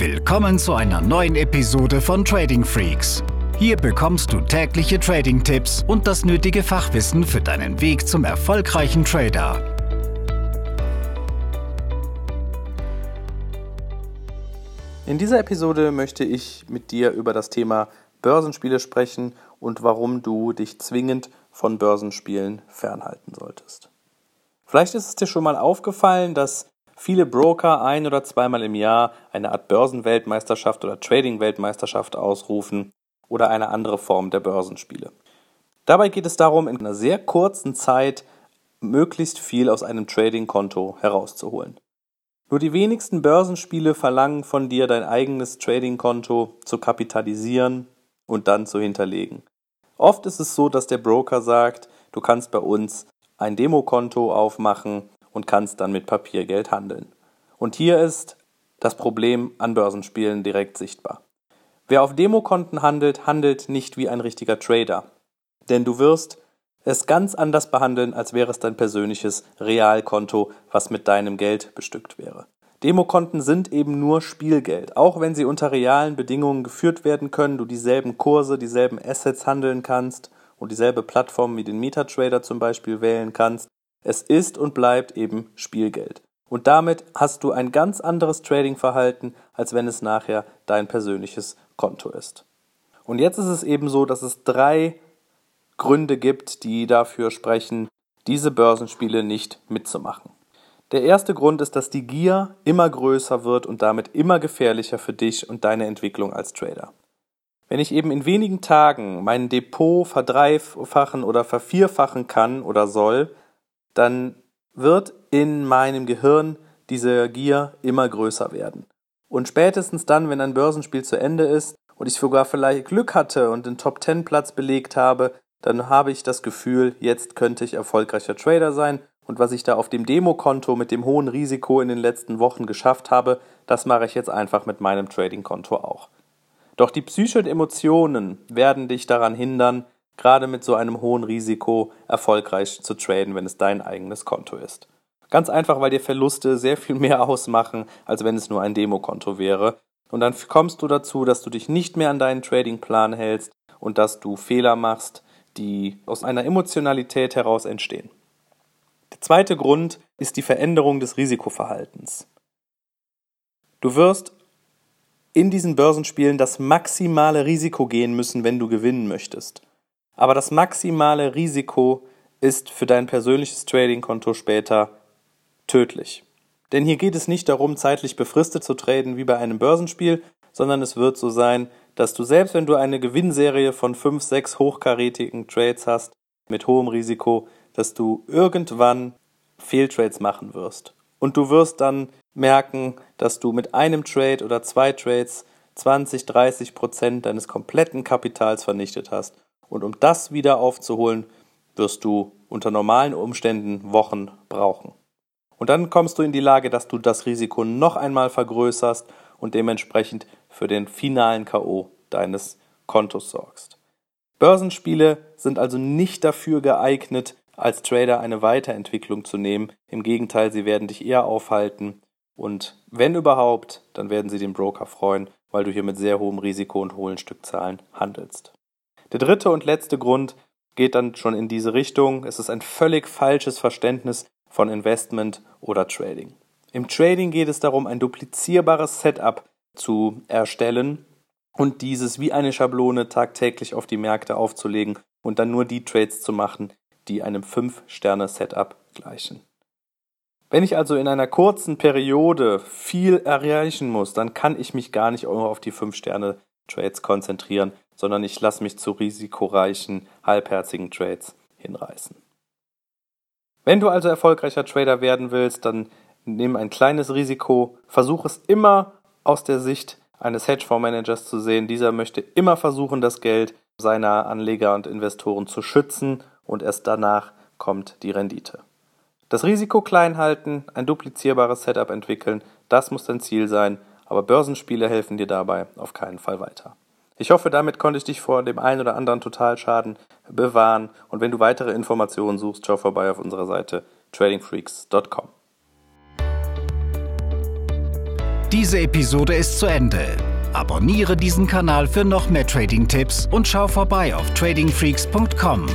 Willkommen zu einer neuen Episode von Trading Freaks. Hier bekommst du tägliche Trading-Tipps und das nötige Fachwissen für deinen Weg zum erfolgreichen Trader. In dieser Episode möchte ich mit dir über das Thema Börsenspiele sprechen und warum du dich zwingend von Börsenspielen fernhalten solltest. Vielleicht ist es dir schon mal aufgefallen, dass viele Broker ein oder zweimal im Jahr eine Art Börsenweltmeisterschaft oder Trading-Weltmeisterschaft ausrufen oder eine andere Form der Börsenspiele. Dabei geht es darum, in einer sehr kurzen Zeit möglichst viel aus einem Trading-Konto herauszuholen. Nur die wenigsten Börsenspiele verlangen von dir, dein eigenes Trading-Konto zu kapitalisieren und dann zu hinterlegen. Oft ist es so, dass der Broker sagt, du kannst bei uns ein Demokonto aufmachen und kannst dann mit Papiergeld handeln. Und hier ist das Problem an Börsenspielen direkt sichtbar. Wer auf Demokonten handelt, handelt nicht wie ein richtiger Trader. Denn du wirst es ganz anders behandeln, als wäre es dein persönliches Realkonto, was mit deinem Geld bestückt wäre. Demokonten sind eben nur Spielgeld. Auch wenn sie unter realen Bedingungen geführt werden können, du dieselben Kurse, dieselben Assets handeln kannst und dieselbe Plattform wie den MetaTrader zum Beispiel wählen kannst, es ist und bleibt eben Spielgeld. Und damit hast du ein ganz anderes Trading-Verhalten, als wenn es nachher dein persönliches Konto ist. Und jetzt ist es eben so, dass es drei Gründe gibt, die dafür sprechen, diese Börsenspiele nicht mitzumachen. Der erste Grund ist, dass die Gier immer größer wird und damit immer gefährlicher für dich und deine Entwicklung als Trader. Wenn ich eben in wenigen Tagen mein Depot verdreifachen oder vervierfachen kann oder soll, dann wird in meinem Gehirn diese Gier immer größer werden. Und spätestens dann, wenn ein Börsenspiel zu Ende ist und ich sogar vielleicht Glück hatte und den Top 10 Platz belegt habe, dann habe ich das Gefühl, jetzt könnte ich erfolgreicher Trader sein und was ich da auf dem Demokonto mit dem hohen Risiko in den letzten Wochen geschafft habe, das mache ich jetzt einfach mit meinem Trading-Konto auch. Doch die Psyche und Emotionen werden dich daran hindern, gerade mit so einem hohen Risiko erfolgreich zu traden, wenn es dein eigenes Konto ist. Ganz einfach, weil dir Verluste sehr viel mehr ausmachen, als wenn es nur ein Demokonto wäre. Und dann kommst du dazu, dass du dich nicht mehr an deinen Tradingplan hältst und dass du Fehler machst, die aus einer Emotionalität heraus entstehen. Der zweite Grund ist die Veränderung des Risikoverhaltens. Du wirst in diesen Börsenspielen das maximale Risiko gehen müssen, wenn du gewinnen möchtest. Aber das maximale Risiko ist für dein persönliches Trading-Konto später tödlich. Denn hier geht es nicht darum, zeitlich befristet zu traden wie bei einem Börsenspiel, sondern es wird so sein, dass du selbst wenn du eine Gewinnserie von 5, 6 hochkarätigen Trades hast mit hohem Risiko, dass du irgendwann Fehltrades machen wirst. Und du wirst dann merken, dass du mit einem Trade oder zwei Trades 20, 30 Prozent deines kompletten Kapitals vernichtet hast und um das wieder aufzuholen, wirst du unter normalen Umständen Wochen brauchen. Und dann kommst du in die Lage, dass du das Risiko noch einmal vergrößerst und dementsprechend für den finalen KO deines Kontos sorgst. Börsenspiele sind also nicht dafür geeignet, als Trader eine Weiterentwicklung zu nehmen. Im Gegenteil, sie werden dich eher aufhalten und wenn überhaupt, dann werden sie den Broker freuen, weil du hier mit sehr hohem Risiko und hohen Stückzahlen handelst. Der dritte und letzte Grund geht dann schon in diese Richtung. Es ist ein völlig falsches Verständnis von Investment oder Trading. Im Trading geht es darum, ein duplizierbares Setup zu erstellen und dieses wie eine Schablone tagtäglich auf die Märkte aufzulegen und dann nur die Trades zu machen, die einem 5-Sterne-Setup gleichen. Wenn ich also in einer kurzen Periode viel erreichen muss, dann kann ich mich gar nicht auf die 5-Sterne-Trades konzentrieren, sondern ich lasse mich zu risikoreichen, halbherzigen Trades hinreißen. Wenn du also erfolgreicher Trader werden willst, dann nimm ein kleines Risiko, versuch es immer aus der Sicht eines Hedgefondsmanagers zu sehen. Dieser möchte immer versuchen, das Geld seiner Anleger und Investoren zu schützen und erst danach kommt die Rendite. Das Risiko klein halten, ein duplizierbares Setup entwickeln, das muss dein Ziel sein, aber Börsenspiele helfen dir dabei auf keinen Fall weiter. Ich hoffe, damit konnte ich dich vor dem einen oder anderen Totalschaden bewahren. Und wenn du weitere Informationen suchst, schau vorbei auf unserer Seite tradingfreaks.com. Diese Episode ist zu Ende. Abonniere diesen Kanal für noch mehr Trading-Tipps und schau vorbei auf tradingfreaks.com.